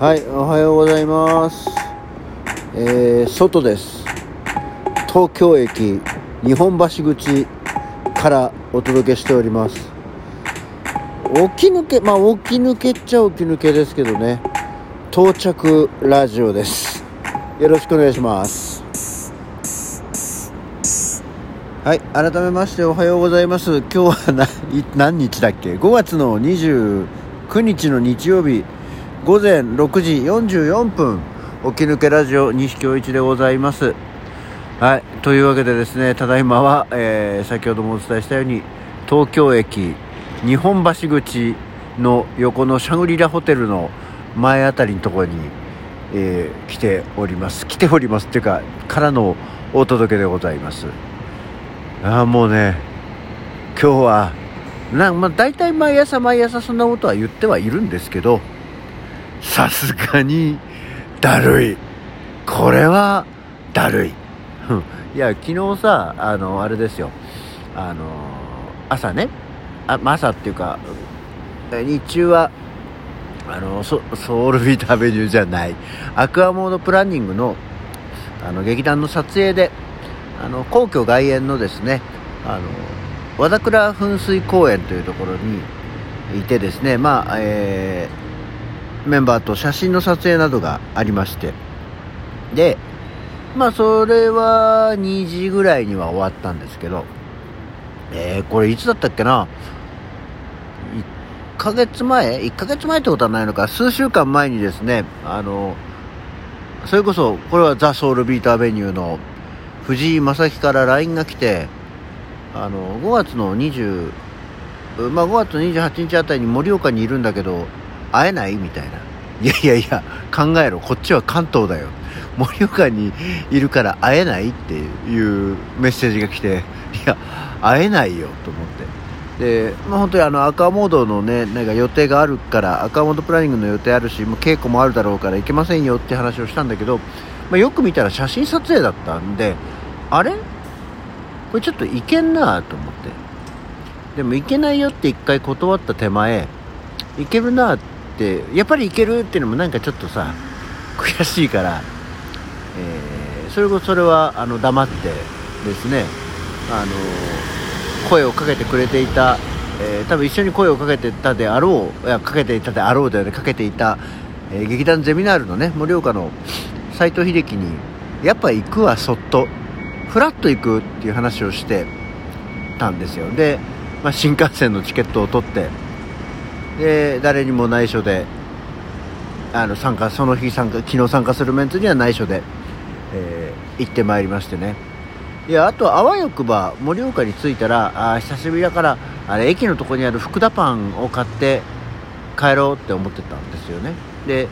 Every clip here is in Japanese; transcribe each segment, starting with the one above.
はい、おはようございます。えー、外です。東京駅日本橋口からお届けしております。起き抜け、まあ起き抜けっちゃ起き抜けですけどね。到着ラジオです。よろしくお願いします。はい、改めましておはようございます。今日は、何日だっけ ?5 月の29日の日曜日。午前6時44分起き抜けラジオ西京一でございます。はいというわけでですねただいまは、えー先ほどもお伝えしたように東京駅日本橋口の横のシャグリラホテルの前あたりのところに、えー来ております。来ておりますっていうかからのお届けでございます。ああもうね今日はなまあ大体毎朝毎朝そんなことは言ってはいるんですけどさすがにだるい。これはだるい。いや昨日さあのあれですよ。あの朝ね。あ朝っていうか日中はあのソソウルビートアベニューじゃない。アクアモードプランニングのあの劇団の撮影であの皇居外苑のですねあの和田倉噴水公園というところにいてですね。まあえーメンバーと写真の撮影などがありまして。でまあそれは2時ぐらいには終わったんですけど。えー、これいつだったっけな？1ヶ月前？1ヶ月前ってことはないのか。数週間前にですねあのそれこそこれはザ・ソウルビートアベニューの藤井正樹から LINE が来てあの5月の20まあ5月28日あたりに盛岡にいるんだけど会えない？みたいな。いやいやいや考えろ。こっちは関東だよ。盛岡にいるから会えないっていうメッセージが来ていや会えないよと思って。で、まあ、本当にあの赤モードのねなんか予定があるから赤モードプランニングの予定あるしもう稽古もあるだろうから行けませんよって話をしたんだけど、まあ、よく見たら写真撮影だったんであれ？これちょっといけんなと思って。でも行けないよって一回断った手前行けるなってやっぱり行けるっていうのもなんかちょっとさ悔しいから、えーそれこそそれはあの黙ってですねあの声をかけてくれていた、えー多分一緒に声をかけてたであろういやかけていたであろうだよねかけていた、えー劇団ゼミナールのね盛岡の斎藤秀樹にやっぱ行くわそっとフラッと行くっていう話をしてたんですよ。で、まあ、新幹線のチケットを取ってで誰にも内緒であの参加その日参加昨日参加するメンツには内緒で、えー行ってまいりましてね。いやあとあわよくば盛岡に着いたらあ久しぶりだからあれ駅のとこにある福田パンを買って帰ろうって思ってたんですよね。で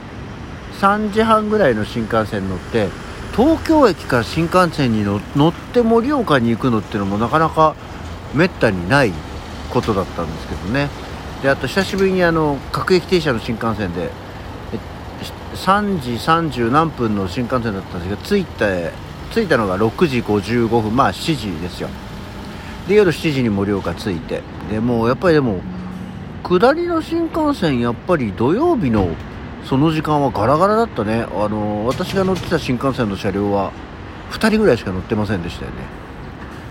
3時半ぐらいの新幹線乗って東京駅から新幹線に乗って盛岡に行くのっていうのもなかなかめったにないことだったんですけどね。であと久しぶりにあの各駅停車の新幹線で3時30何分の新幹線だったんですけど着いて着いたのが6時55分まあ7時ですよ。で夜7時に盛岡着いてでもうやっぱりでも下りの新幹線やっぱり土曜日のその時間はガラガラだったね。あの私が乗ってた新幹線の車両は2人ぐらいしか乗ってませんでしたよね。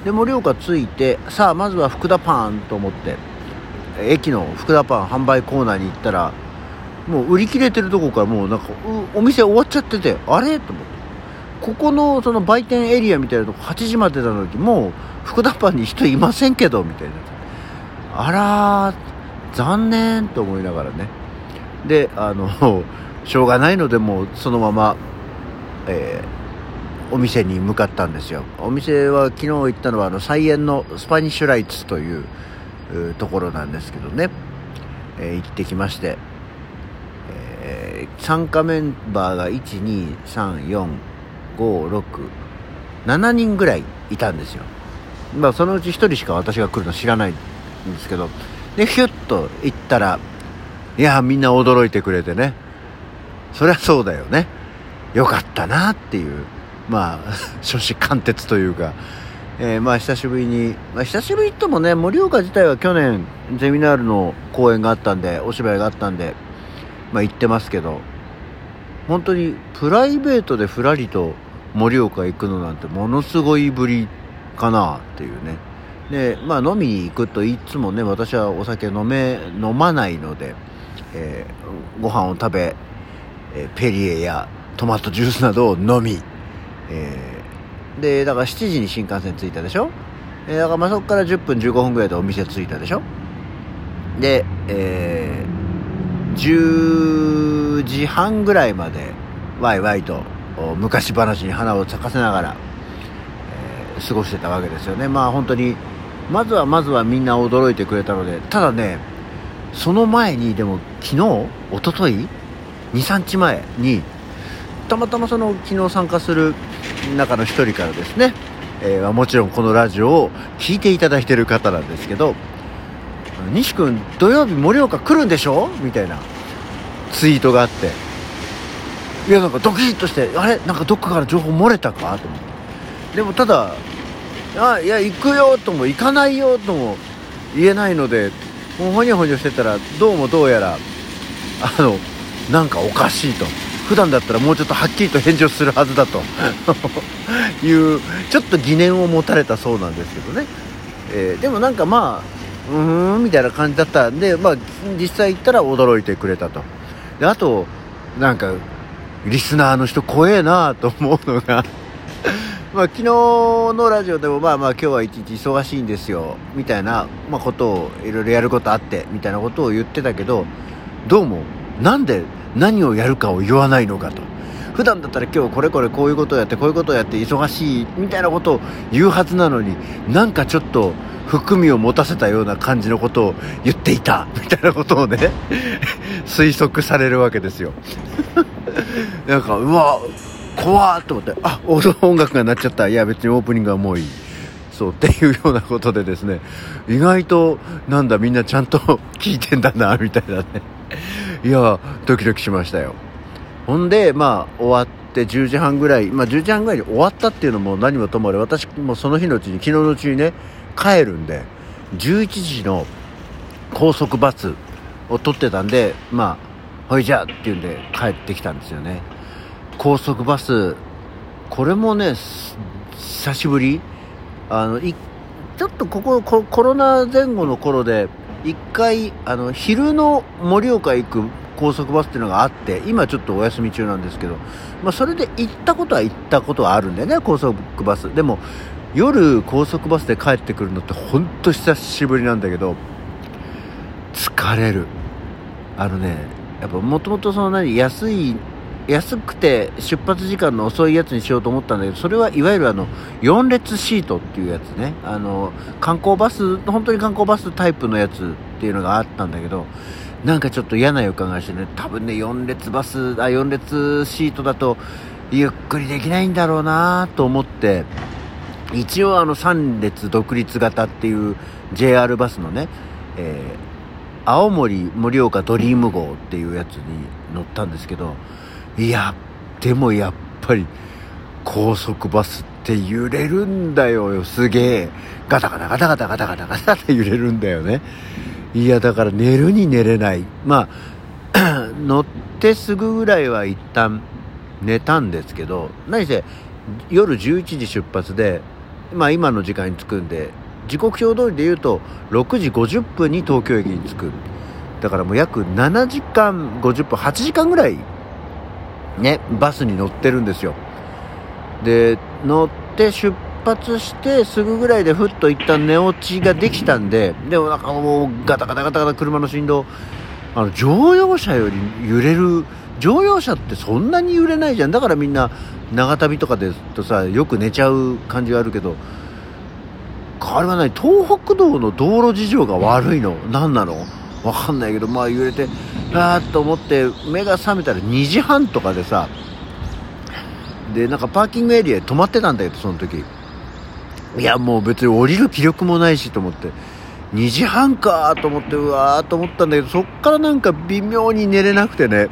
で盛岡着いてさあまずは福田パーンと思って駅の福田パン販売コーナーに行ったらもう売り切れてるとこからもうなんかお店終わっちゃっててあれ？と思って。ここのその売店エリアみたいなとこ8時までなのにもう福田パンに人いませんけどみたいな。あら残念と思いながらね。であの しょうがないのでもうそのまま、えーお店に向かったんですよ。お店は昨日行ったのはあの菜園のスパニッシュライツというところなんですけどね、えー行ってきまして、えー参加メンバーが1234567人ぐらいいたんですよ。まあそのうち1人しか私が来るの知らないんですけど。でヒュッと行ったらいやみんな驚いてくれてね。そりゃそうだよね。よかったなっていうまあ 初子貫徹というか、えーまあ久しぶりに、まあ、久しぶりともね盛岡自体は去年ゼミナールの公演があったんでお芝居があったんでまあ行ってますけど本当にプライベートでふらりと盛岡行くのなんてものすごいぶりかなっていうね。でまあ飲みに行くといつもね私はお酒飲め飲まないので、えー、ご飯を食べ、えー、ペリエやトマトジュースなどを飲み、えー、でだから7時に新幹線着いたでしょ、え、だからまあそこから10分15分ぐらいでお店着いたでしょ？で、えー、10時半ぐらいまでワイワイと昔話に花を咲かせながら、えー、過ごしてたわけですよね。まあ本当にまずはまずはみんな驚いてくれたのでただねその前にでも昨日一昨日23日前にたまたまその昨日参加する中の一人からですね、えー、もちろんこのラジオを聴いていただいてる方なんですけど西君土曜日盛岡来るんでしょ？みたいなツイートがあっていやなんかドキッとしてあれ？なんかどっかから情報漏れたか？と思って。でもただあいや行くよとも行かないよとも言えないのでもうほにょほにょしてたらどうもどうやらあのなんかおかしいと。普段だったらもうちょっとはっきりと返事をするはずだと。いうちょっと疑念を持たれたそうなんですけどね、えー、でもなんかまあうーんみたいな感じだったんで、まあ、実際行ったら驚いてくれたと。であとなんかリスナーの人怖えなと思うのが。まあ昨日のラジオでもまあまあ今日は一日忙しいんですよみたいな、まあ、ことをいろいろやることあってみたいなことを言ってたけどどうもなんで何をやるかを言わないのかと。普段だったら今日これこれこういうことをやってこういうことをやって忙しいみたいなことを言うはずなのになんかちょっと含みを持たせたような感じのことを言っていた。みたいなことをね推測されるわけですよ。なんかうわ怖っと思ってあ音楽が鳴っちゃった。いや別にオープニングはもういい。そうっていうようなことでですね。意外となんだみんなちゃんと聞いてんだなみたいなね。いやドキドキしましたよ。ほんでまあ終わって10時半ぐらいまあ10時半ぐらいに終わったっていうのも何もともあれ私もその日のうちに昨日のうちにね帰るんで11時の高速バスを取ってたんでまあほいじゃって言うんで帰ってきたんですよね。高速バスこれもね久しぶり。あのちょっとここコロナ前後の頃で一回あの昼の盛岡行く高速バスっていうのがあって今ちょっとお休み中なんですけど、まあ、それで行ったことは行ったことはあるんだよね高速バス。でも夜高速バスで帰ってくるのって本当久しぶりなんだけど疲れる。あのねやっぱもともとその何安い安くて出発時間の遅いやつにしようと思ったんだけどそれはいわゆるあの4列シートっていうやつね。あの観光バス本当に観光バスタイプのやつっていうのがあったんだけどなんかちょっと嫌な予感がしてね多分ね4列バスあ4列シートだとゆっくりできないんだろうなと思って一応あの3列独立型っていう JR バスのね、えー、青森盛岡ドリーム号っていうやつに乗ったんですけどいやでもやっぱり高速バスって揺れるんだよすげえ。ガタガタガタガタガタガタガタって揺れるんだよね。いやだから寝るに寝れない。まあ 乗ってすぐぐらいは一旦寝たんですけど何せ夜11時出発でまあ今の時間に着くんで時刻表通りで言うと6時50分に東京駅に着く。だからもう約7時間50分8時間ぐらいね、バスに乗ってるんですよ。で、乗って出発してすぐぐらいでふっと一旦寝落ちができたんで、でもなんかもうガタガタガタガタ車の振動、あの乗用車より揺れる、乗用車ってそんなに揺れないじゃん。だからみんな長旅とかですとさ、よく寝ちゃう感じがあるけど、あれはない、東北道の道路事情が悪いの。何なの？わかんないけど、まあ揺れて、あーっと思って目が覚めたら2時半とかでさ、で、なんかパーキングエリアで止まってたんだけど、その時。いや、もう別に降りる気力もないしと思って、2時半かと思って、うわーと思ったんだけど、そっからなんか微妙に寝れなくてね、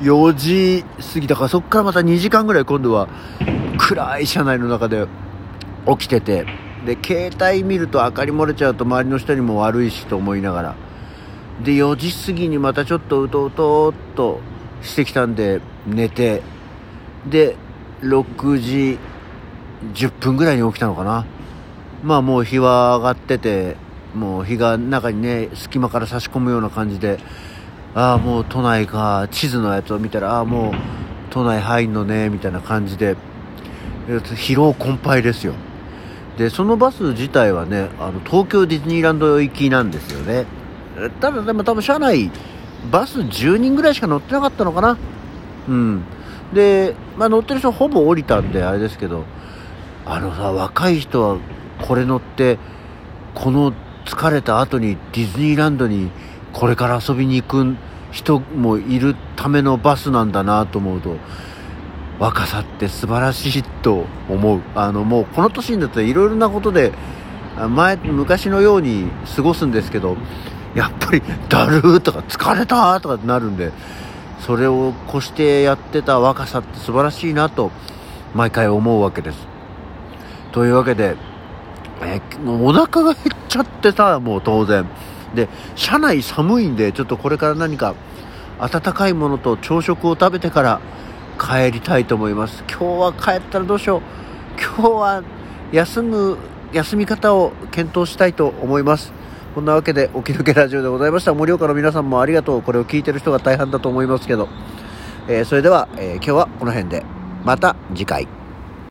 4時過ぎだからそっからまた2時間ぐらい今度は暗い車内の中で起きてて、で、携帯見ると明かり漏れちゃうと周りの人にも悪いしと思いながら、で4時過ぎにまたちょっとうとうとっとしてきたんで寝て。で6時10分ぐらいに起きたのかな。まあもう日は上がっててもう日が中にね隙間から差し込むような感じでああもう都内か地図のやつを見たらああもう都内入んのねみたいな感じで疲労困憊ですよ。でそのバス自体はねあの東京ディズニーランド行きなんですよね。ただでも多分車内バス10人ぐらいしか乗ってなかったのかな。うん。で、まあ、乗ってる人ほぼ降りたんであれですけどあのさ若い人はこれ乗ってこの疲れた後にディズニーランドにこれから遊びに行く人もいるためのバスなんだなと思うと若さって素晴らしいと思う。あのもうこの年になったらいろいろなことで前昔のように過ごすんですけどやっぱりだるーとか疲れたとかってなるんでそれを越してやってた若さって素晴らしいなと毎回思うわけです。というわけで、えお腹が減っちゃってさもう当然。で車内寒いんでちょっとこれから何か温かいものと朝食を食べてから帰りたいと思います。今日は帰ったらどうしよう。今日は休む休み方を検討したいと思います。こんなわけで、起き抜けラジオでございました。盛岡の皆さんもありがとう。これを聞いてる人が大半だと思いますけど。えー、それでは、えー、今日はこの辺で。また次回。